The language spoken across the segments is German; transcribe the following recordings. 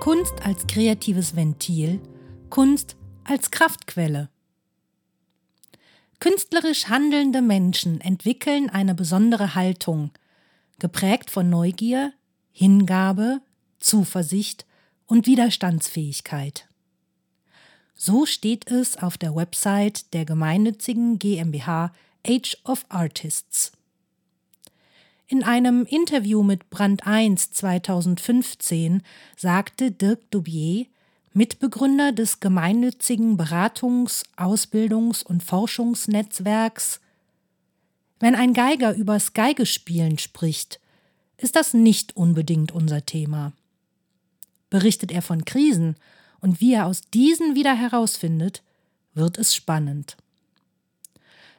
Kunst als kreatives Ventil, Kunst als Kraftquelle. Künstlerisch handelnde Menschen entwickeln eine besondere Haltung, geprägt von Neugier, Hingabe, Zuversicht und Widerstandsfähigkeit. So steht es auf der Website der gemeinnützigen GmbH Age of Artists. In einem Interview mit Brand 1 2015 sagte Dirk Dubier, Mitbegründer des gemeinnützigen Beratungs-, Ausbildungs- und Forschungsnetzwerks, wenn ein Geiger übers Geigespielen spricht, ist das nicht unbedingt unser Thema. Berichtet er von Krisen und wie er aus diesen wieder herausfindet, wird es spannend.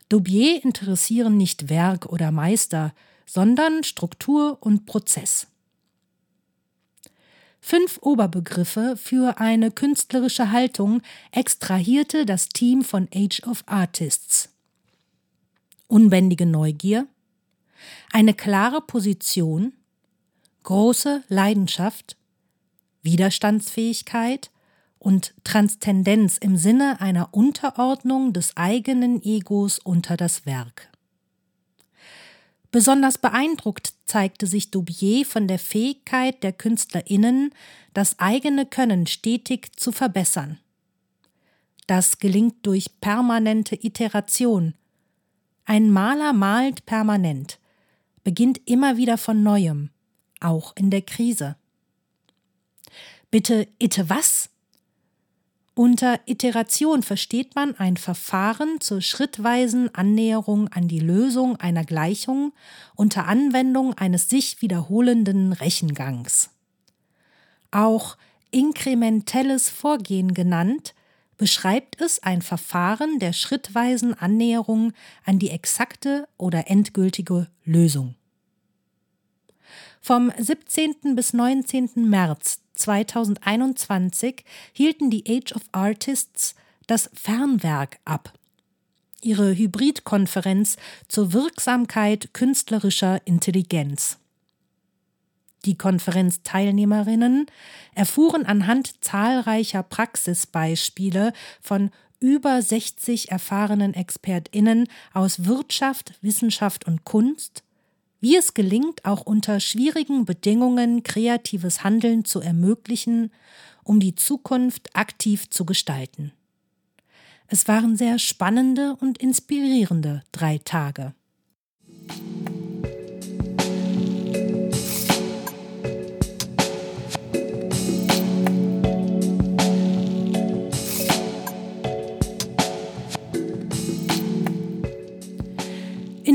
Dubier interessieren nicht Werk oder Meister, sondern Struktur und Prozess. Fünf Oberbegriffe für eine künstlerische Haltung extrahierte das Team von Age of Artists. Unbändige Neugier, eine klare Position, große Leidenschaft, Widerstandsfähigkeit und Transzendenz im Sinne einer Unterordnung des eigenen Egos unter das Werk. Besonders beeindruckt zeigte sich Dubier von der Fähigkeit der KünstlerInnen, das eigene Können stetig zu verbessern. Das gelingt durch permanente Iteration. Ein Maler malt permanent, beginnt immer wieder von neuem, auch in der Krise. Bitte, itte was? Unter Iteration versteht man ein Verfahren zur schrittweisen Annäherung an die Lösung einer Gleichung unter Anwendung eines sich wiederholenden Rechengangs. Auch inkrementelles Vorgehen genannt, beschreibt es ein Verfahren der schrittweisen Annäherung an die exakte oder endgültige Lösung. Vom 17. bis 19. März 2021 hielten die Age of Artists das Fernwerk ab. Ihre Hybridkonferenz zur Wirksamkeit künstlerischer Intelligenz. Die Konferenzteilnehmerinnen erfuhren anhand zahlreicher Praxisbeispiele von über 60 erfahrenen Expertinnen aus Wirtschaft, Wissenschaft und Kunst wie es gelingt, auch unter schwierigen Bedingungen kreatives Handeln zu ermöglichen, um die Zukunft aktiv zu gestalten. Es waren sehr spannende und inspirierende drei Tage.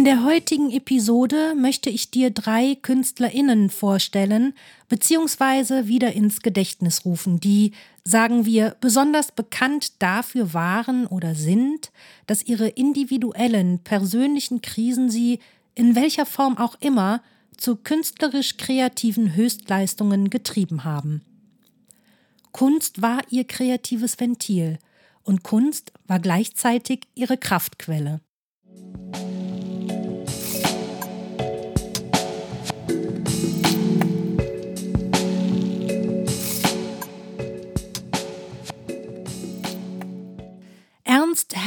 Der heutigen Episode möchte ich dir drei KünstlerInnen vorstellen, beziehungsweise wieder ins Gedächtnis rufen, die, sagen wir, besonders bekannt dafür waren oder sind, dass ihre individuellen, persönlichen Krisen sie, in welcher Form auch immer, zu künstlerisch kreativen Höchstleistungen getrieben haben. Kunst war ihr kreatives Ventil und Kunst war gleichzeitig ihre Kraftquelle.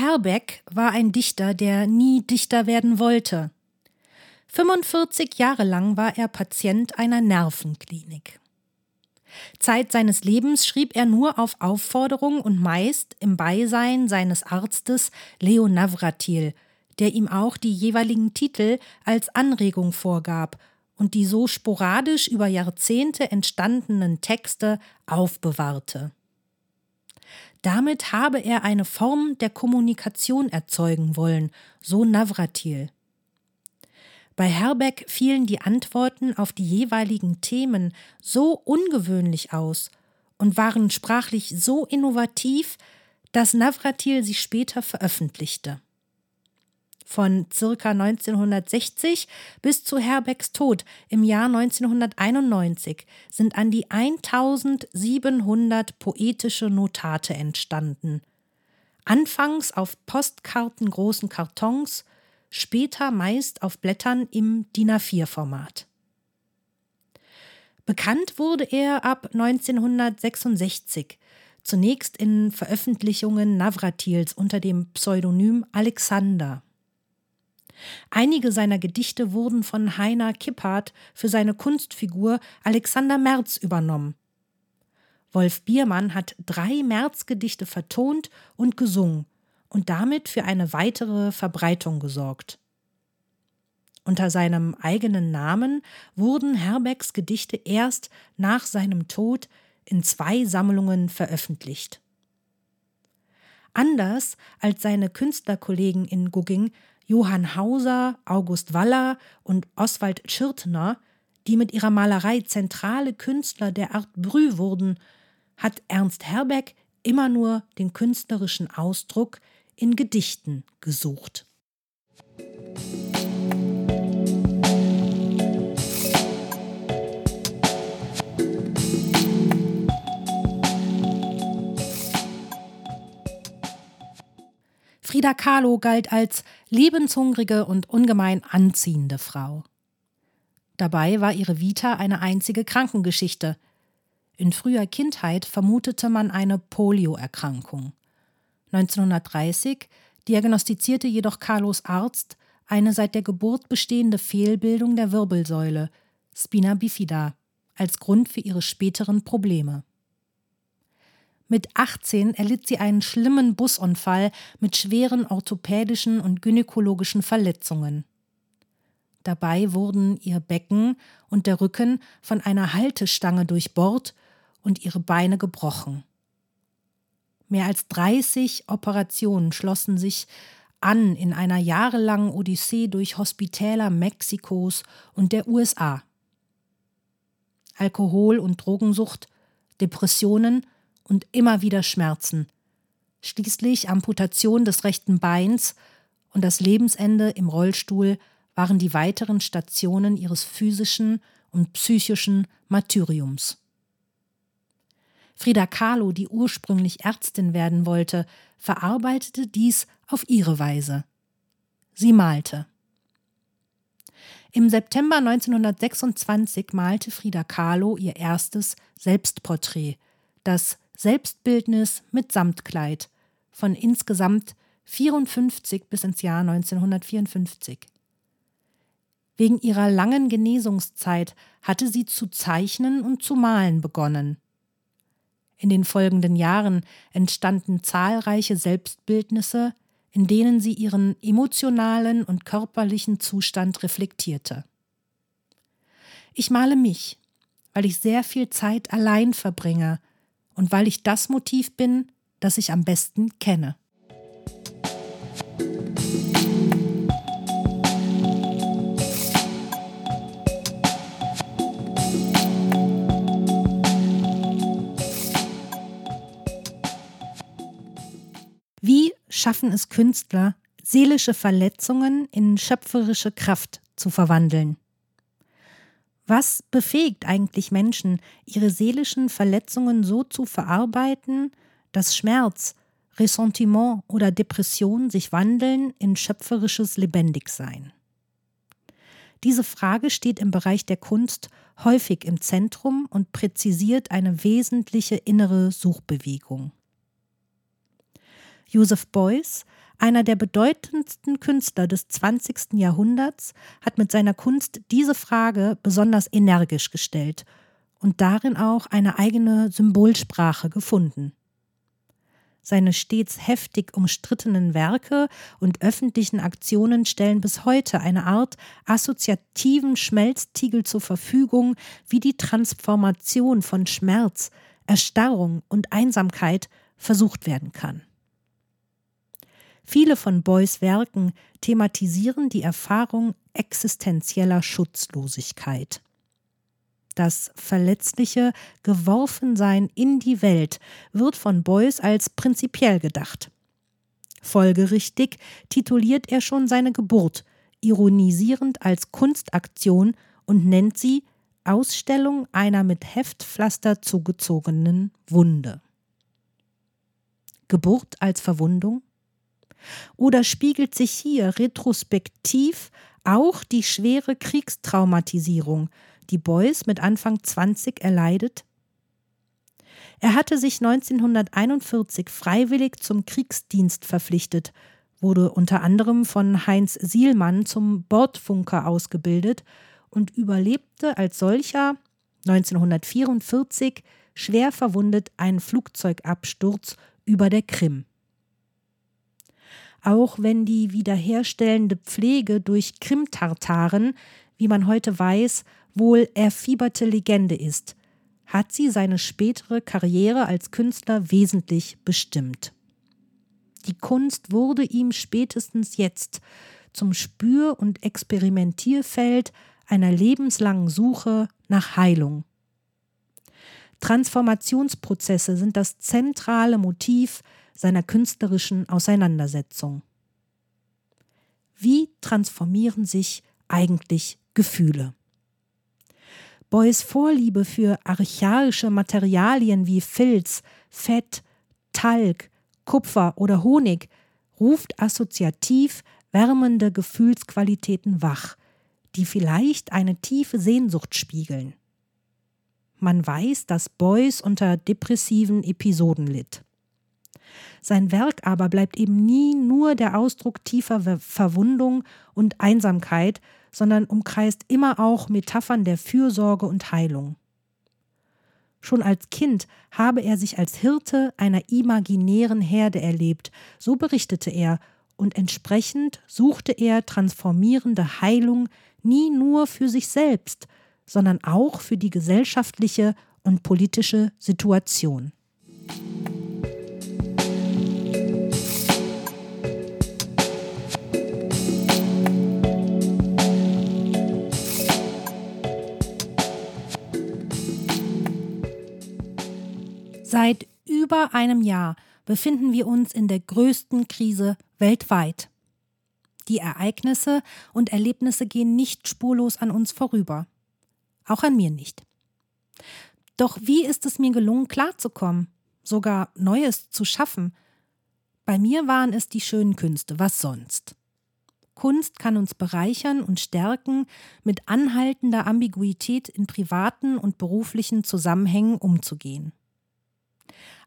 Herbeck war ein Dichter, der nie Dichter werden wollte. 45 Jahre lang war er Patient einer Nervenklinik. Zeit seines Lebens schrieb er nur auf Aufforderung und meist im Beisein seines Arztes Leo Navratil, der ihm auch die jeweiligen Titel als Anregung vorgab und die so sporadisch über Jahrzehnte entstandenen Texte aufbewahrte. Damit habe er eine Form der Kommunikation erzeugen wollen, so Navratil. Bei Herbeck fielen die Antworten auf die jeweiligen Themen so ungewöhnlich aus und waren sprachlich so innovativ, dass Navratil sie später veröffentlichte. Von circa 1960 bis zu Herbecks Tod im Jahr 1991 sind an die 1700 poetische Notate entstanden. Anfangs auf postkartengroßen Kartons, später meist auf Blättern im DIN A4-Format. Bekannt wurde er ab 1966, zunächst in Veröffentlichungen Navratils unter dem Pseudonym Alexander. Einige seiner Gedichte wurden von Heiner Kippert für seine Kunstfigur Alexander Merz übernommen. Wolf Biermann hat drei Merz-Gedichte vertont und gesungen und damit für eine weitere Verbreitung gesorgt. Unter seinem eigenen Namen wurden Herbecks Gedichte erst nach seinem Tod in zwei Sammlungen veröffentlicht. Anders als seine Künstlerkollegen in Gugging Johann Hauser, August Waller und Oswald Schirtner, die mit ihrer Malerei zentrale Künstler der Art Brü wurden, hat Ernst Herbeck immer nur den künstlerischen Ausdruck in Gedichten gesucht. Frida Kahlo galt als lebenshungrige und ungemein anziehende Frau. Dabei war ihre Vita eine einzige Krankengeschichte. In früher Kindheit vermutete man eine Polioerkrankung. 1930 diagnostizierte jedoch Carlos Arzt eine seit der Geburt bestehende Fehlbildung der Wirbelsäule, Spina bifida, als Grund für ihre späteren Probleme. Mit 18 erlitt sie einen schlimmen Busunfall mit schweren orthopädischen und gynäkologischen Verletzungen. Dabei wurden ihr Becken und der Rücken von einer Haltestange durchbohrt und ihre Beine gebrochen. Mehr als 30 Operationen schlossen sich an in einer jahrelangen Odyssee durch Hospitäler Mexikos und der USA. Alkohol- und Drogensucht, Depressionen und immer wieder Schmerzen. Schließlich Amputation des rechten Beins und das Lebensende im Rollstuhl waren die weiteren Stationen ihres physischen und psychischen Martyriums. Frida Kahlo, die ursprünglich Ärztin werden wollte, verarbeitete dies auf ihre Weise. Sie malte. Im September 1926 malte Frida Kahlo ihr erstes Selbstporträt, das Selbstbildnis mit Samtkleid von insgesamt 54 bis ins Jahr 1954. Wegen ihrer langen Genesungszeit hatte sie zu zeichnen und zu malen begonnen. In den folgenden Jahren entstanden zahlreiche Selbstbildnisse, in denen sie ihren emotionalen und körperlichen Zustand reflektierte. Ich male mich, weil ich sehr viel Zeit allein verbringe und weil ich das Motiv bin, das ich am besten kenne. Wie schaffen es Künstler, seelische Verletzungen in schöpferische Kraft zu verwandeln? Was befähigt eigentlich Menschen, ihre seelischen Verletzungen so zu verarbeiten, dass Schmerz, Ressentiment oder Depression sich wandeln in schöpferisches Lebendigsein? Diese Frage steht im Bereich der Kunst häufig im Zentrum und präzisiert eine wesentliche innere Suchbewegung. Joseph Beuys einer der bedeutendsten Künstler des 20. Jahrhunderts hat mit seiner Kunst diese Frage besonders energisch gestellt und darin auch eine eigene Symbolsprache gefunden. Seine stets heftig umstrittenen Werke und öffentlichen Aktionen stellen bis heute eine Art assoziativen Schmelztiegel zur Verfügung, wie die Transformation von Schmerz, Erstarrung und Einsamkeit versucht werden kann. Viele von Beuys Werken thematisieren die Erfahrung existenzieller Schutzlosigkeit. das verletzliche Geworfensein in die Welt wird von Beuys als prinzipiell gedacht. Folgerichtig tituliert er schon seine Geburt, ironisierend als Kunstaktion und nennt sie Ausstellung einer mit Heftpflaster zugezogenen Wunde. Geburt als Verwundung? Oder spiegelt sich hier retrospektiv auch die schwere Kriegstraumatisierung, die Beuys mit Anfang 20 erleidet? Er hatte sich 1941 freiwillig zum Kriegsdienst verpflichtet, wurde unter anderem von Heinz Sielmann zum Bordfunker ausgebildet und überlebte als solcher 1944 schwer verwundet einen Flugzeugabsturz über der Krim. Auch wenn die wiederherstellende Pflege durch Krimtartaren, wie man heute weiß, wohl erfieberte Legende ist, hat sie seine spätere Karriere als Künstler wesentlich bestimmt. Die Kunst wurde ihm spätestens jetzt zum Spür- und Experimentierfeld einer lebenslangen Suche nach Heilung. Transformationsprozesse sind das zentrale Motiv seiner künstlerischen Auseinandersetzung. Wie transformieren sich eigentlich Gefühle? Beuys Vorliebe für archaische Materialien wie Filz, Fett, Talg, Kupfer oder Honig ruft assoziativ wärmende Gefühlsqualitäten wach, die vielleicht eine tiefe Sehnsucht spiegeln. Man weiß, dass Beuys unter depressiven Episoden litt. Sein Werk aber bleibt eben nie nur der Ausdruck tiefer Verwundung und Einsamkeit, sondern umkreist immer auch Metaphern der Fürsorge und Heilung. Schon als Kind habe er sich als Hirte einer imaginären Herde erlebt, so berichtete er, und entsprechend suchte er transformierende Heilung nie nur für sich selbst, sondern auch für die gesellschaftliche und politische Situation. Über einem Jahr befinden wir uns in der größten Krise weltweit. Die Ereignisse und Erlebnisse gehen nicht spurlos an uns vorüber. Auch an mir nicht. Doch wie ist es mir gelungen, klarzukommen, sogar Neues zu schaffen? Bei mir waren es die schönen Künste, was sonst? Kunst kann uns bereichern und stärken, mit anhaltender Ambiguität in privaten und beruflichen Zusammenhängen umzugehen.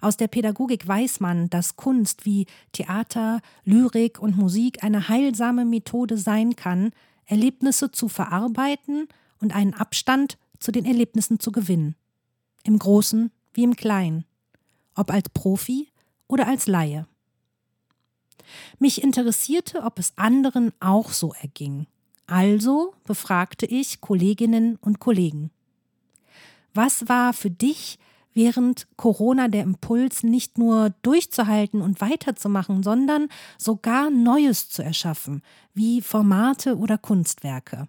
Aus der Pädagogik weiß man, dass Kunst wie Theater, Lyrik und Musik eine heilsame Methode sein kann, Erlebnisse zu verarbeiten und einen Abstand zu den Erlebnissen zu gewinnen. Im Großen wie im Kleinen. Ob als Profi oder als Laie. Mich interessierte, ob es anderen auch so erging. Also befragte ich Kolleginnen und Kollegen. Was war für dich während Corona der Impuls, nicht nur durchzuhalten und weiterzumachen, sondern sogar Neues zu erschaffen, wie Formate oder Kunstwerke.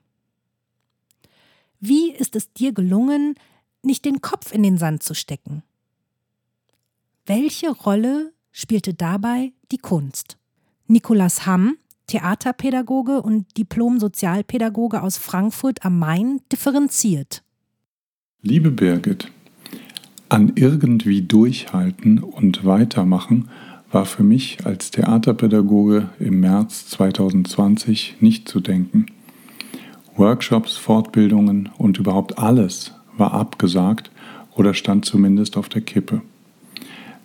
Wie ist es dir gelungen, nicht den Kopf in den Sand zu stecken? Welche Rolle spielte dabei die Kunst? Nicolas Hamm, Theaterpädagoge und Diplom-Sozialpädagoge aus Frankfurt am Main, differenziert. Liebe Birgit, an irgendwie durchhalten und weitermachen war für mich als Theaterpädagoge im März 2020 nicht zu denken. Workshops, Fortbildungen und überhaupt alles war abgesagt oder stand zumindest auf der Kippe.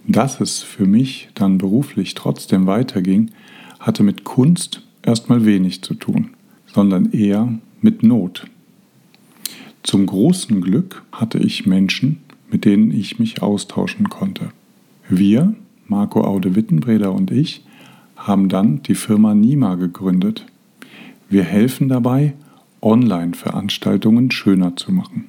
Dass es für mich dann beruflich trotzdem weiterging, hatte mit Kunst erstmal wenig zu tun, sondern eher mit Not. Zum großen Glück hatte ich Menschen, mit denen ich mich austauschen konnte. Wir, Marco Aude Wittenbreder und ich, haben dann die Firma Nima gegründet. Wir helfen dabei, Online-Veranstaltungen schöner zu machen.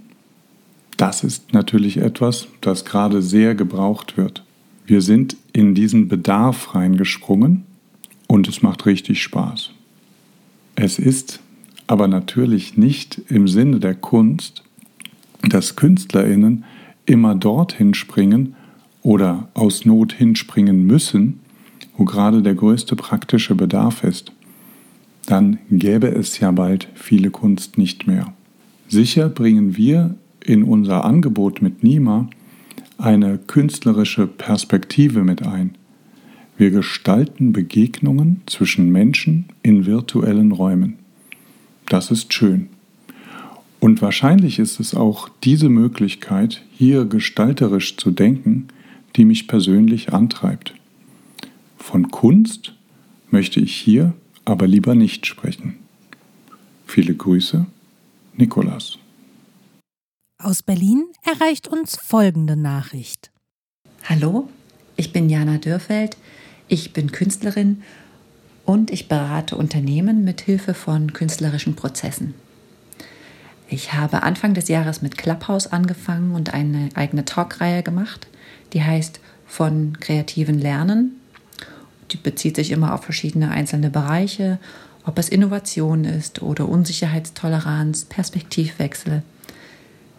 Das ist natürlich etwas, das gerade sehr gebraucht wird. Wir sind in diesen Bedarf reingesprungen und es macht richtig Spaß. Es ist aber natürlich nicht im Sinne der Kunst, dass Künstlerinnen immer dorthin springen oder aus Not hinspringen müssen, wo gerade der größte praktische Bedarf ist, dann gäbe es ja bald viele Kunst nicht mehr. Sicher bringen wir in unser Angebot mit Nima eine künstlerische Perspektive mit ein. Wir gestalten Begegnungen zwischen Menschen in virtuellen Räumen. Das ist schön. Und wahrscheinlich ist es auch diese Möglichkeit, hier gestalterisch zu denken, die mich persönlich antreibt. Von Kunst möchte ich hier aber lieber nicht sprechen. Viele Grüße, Nikolas. Aus Berlin erreicht uns folgende Nachricht. Hallo, ich bin Jana Dürfeld, ich bin Künstlerin und ich berate Unternehmen mit Hilfe von künstlerischen Prozessen. Ich habe Anfang des Jahres mit Clubhouse angefangen und eine eigene Talkreihe gemacht, die heißt von kreativen Lernen. Die bezieht sich immer auf verschiedene einzelne Bereiche, ob es Innovation ist oder Unsicherheitstoleranz, Perspektivwechsel.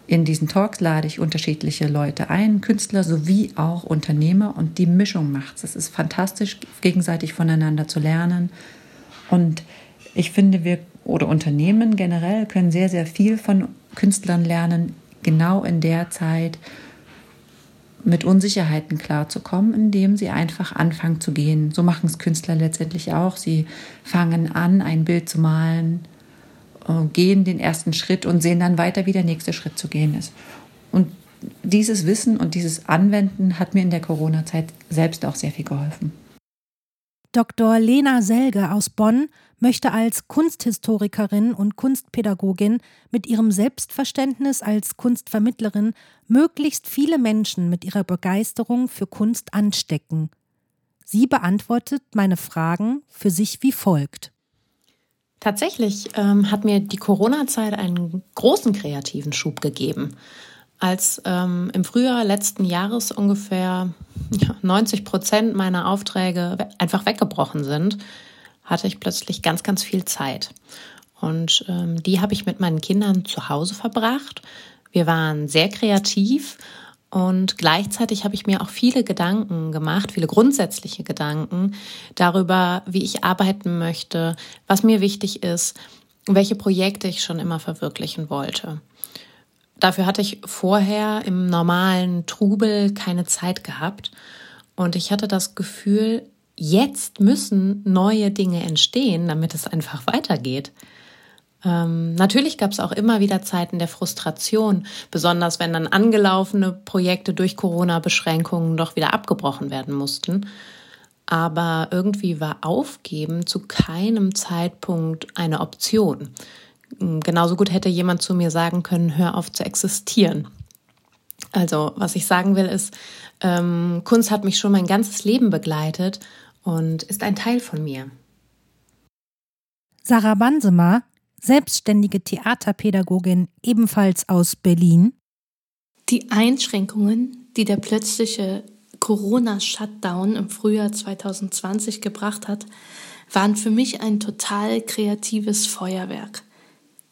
In diesen Talks lade ich unterschiedliche Leute ein, Künstler sowie auch Unternehmer und die Mischung macht es. Es ist fantastisch, gegenseitig voneinander zu lernen. Und ich finde, wir oder Unternehmen generell können sehr, sehr viel von Künstlern lernen, genau in der Zeit mit Unsicherheiten klarzukommen, indem sie einfach anfangen zu gehen. So machen es Künstler letztendlich auch. Sie fangen an, ein Bild zu malen, äh, gehen den ersten Schritt und sehen dann weiter, wie der nächste Schritt zu gehen ist. Und dieses Wissen und dieses Anwenden hat mir in der Corona-Zeit selbst auch sehr viel geholfen. Dr. Lena Selge aus Bonn möchte als Kunsthistorikerin und Kunstpädagogin mit ihrem Selbstverständnis als Kunstvermittlerin möglichst viele Menschen mit ihrer Begeisterung für Kunst anstecken. Sie beantwortet meine Fragen für sich wie folgt. Tatsächlich ähm, hat mir die Corona-Zeit einen großen kreativen Schub gegeben. Als ähm, im Frühjahr letzten Jahres ungefähr ja, 90 Prozent meiner Aufträge einfach weggebrochen sind, hatte ich plötzlich ganz, ganz viel Zeit. Und ähm, die habe ich mit meinen Kindern zu Hause verbracht. Wir waren sehr kreativ und gleichzeitig habe ich mir auch viele Gedanken gemacht, viele grundsätzliche Gedanken darüber, wie ich arbeiten möchte, was mir wichtig ist, welche Projekte ich schon immer verwirklichen wollte. Dafür hatte ich vorher im normalen Trubel keine Zeit gehabt und ich hatte das Gefühl, jetzt müssen neue Dinge entstehen, damit es einfach weitergeht. Ähm, natürlich gab es auch immer wieder Zeiten der Frustration, besonders wenn dann angelaufene Projekte durch Corona-Beschränkungen doch wieder abgebrochen werden mussten. Aber irgendwie war Aufgeben zu keinem Zeitpunkt eine Option. Genauso gut hätte jemand zu mir sagen können, hör auf zu existieren. Also was ich sagen will ist, ähm, Kunst hat mich schon mein ganzes Leben begleitet und ist ein Teil von mir. Sarah Bansemer, selbstständige Theaterpädagogin, ebenfalls aus Berlin. Die Einschränkungen, die der plötzliche Corona-Shutdown im Frühjahr 2020 gebracht hat, waren für mich ein total kreatives Feuerwerk.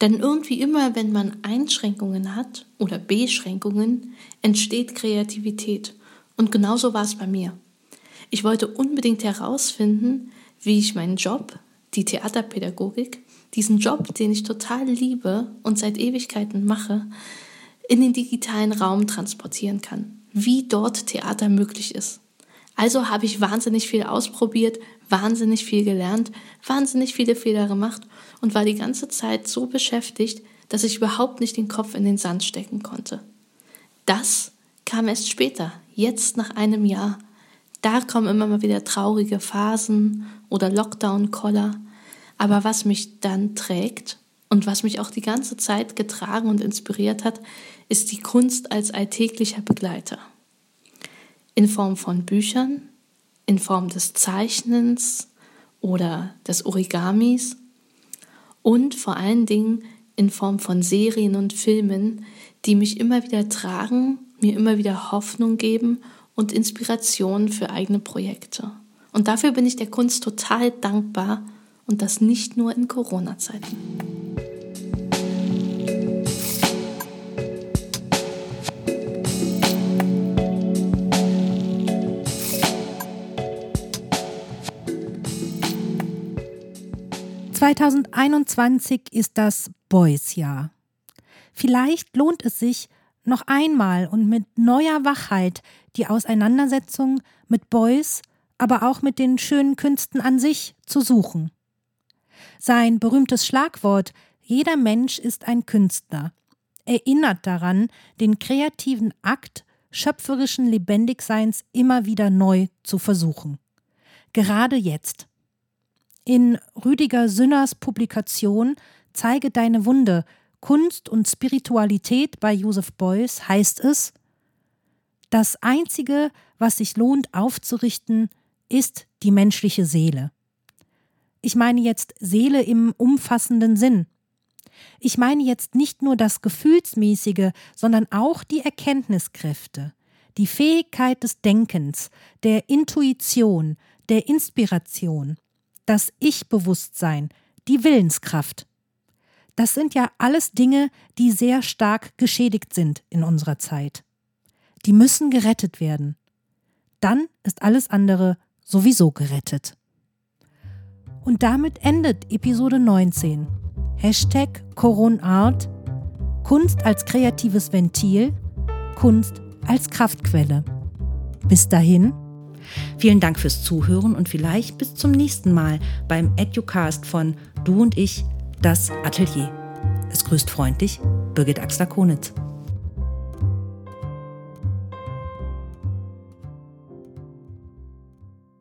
Denn irgendwie immer, wenn man Einschränkungen hat oder Beschränkungen, entsteht Kreativität. Und genauso war es bei mir. Ich wollte unbedingt herausfinden, wie ich meinen Job, die Theaterpädagogik, diesen Job, den ich total liebe und seit Ewigkeiten mache, in den digitalen Raum transportieren kann. Wie dort Theater möglich ist. Also habe ich wahnsinnig viel ausprobiert, wahnsinnig viel gelernt, wahnsinnig viele Fehler gemacht und war die ganze Zeit so beschäftigt, dass ich überhaupt nicht den Kopf in den Sand stecken konnte. Das kam erst später, jetzt nach einem Jahr, da kommen immer mal wieder traurige Phasen oder Lockdown-Koller. Aber was mich dann trägt und was mich auch die ganze Zeit getragen und inspiriert hat, ist die Kunst als alltäglicher Begleiter. In Form von Büchern, in Form des Zeichnens oder des Origamis und vor allen Dingen in Form von Serien und Filmen, die mich immer wieder tragen, mir immer wieder Hoffnung geben und Inspiration für eigene Projekte. Und dafür bin ich der Kunst total dankbar und das nicht nur in Corona-Zeiten. 2021 ist das Boys-Jahr. Vielleicht lohnt es sich, noch einmal und mit neuer Wachheit die Auseinandersetzung mit Beuys, aber auch mit den schönen Künsten an sich zu suchen. Sein berühmtes Schlagwort Jeder Mensch ist ein Künstler erinnert daran, den kreativen Akt schöpferischen Lebendigseins immer wieder neu zu versuchen. Gerade jetzt. In Rüdiger Sünners Publikation Zeige deine Wunde Kunst und Spiritualität bei Joseph Beuys heißt es, das Einzige, was sich lohnt aufzurichten, ist die menschliche Seele. Ich meine jetzt Seele im umfassenden Sinn. Ich meine jetzt nicht nur das Gefühlsmäßige, sondern auch die Erkenntniskräfte, die Fähigkeit des Denkens, der Intuition, der Inspiration, das Ich-Bewusstsein, die Willenskraft. Das sind ja alles Dinge, die sehr stark geschädigt sind in unserer Zeit. Die müssen gerettet werden. Dann ist alles andere sowieso gerettet. Und damit endet Episode 19. Hashtag Coronart. Kunst als kreatives Ventil. Kunst als Kraftquelle. Bis dahin. Vielen Dank fürs Zuhören und vielleicht bis zum nächsten Mal beim Educast von Du und ich, das Atelier. Es grüßt freundlich Birgit Axler-Konitz.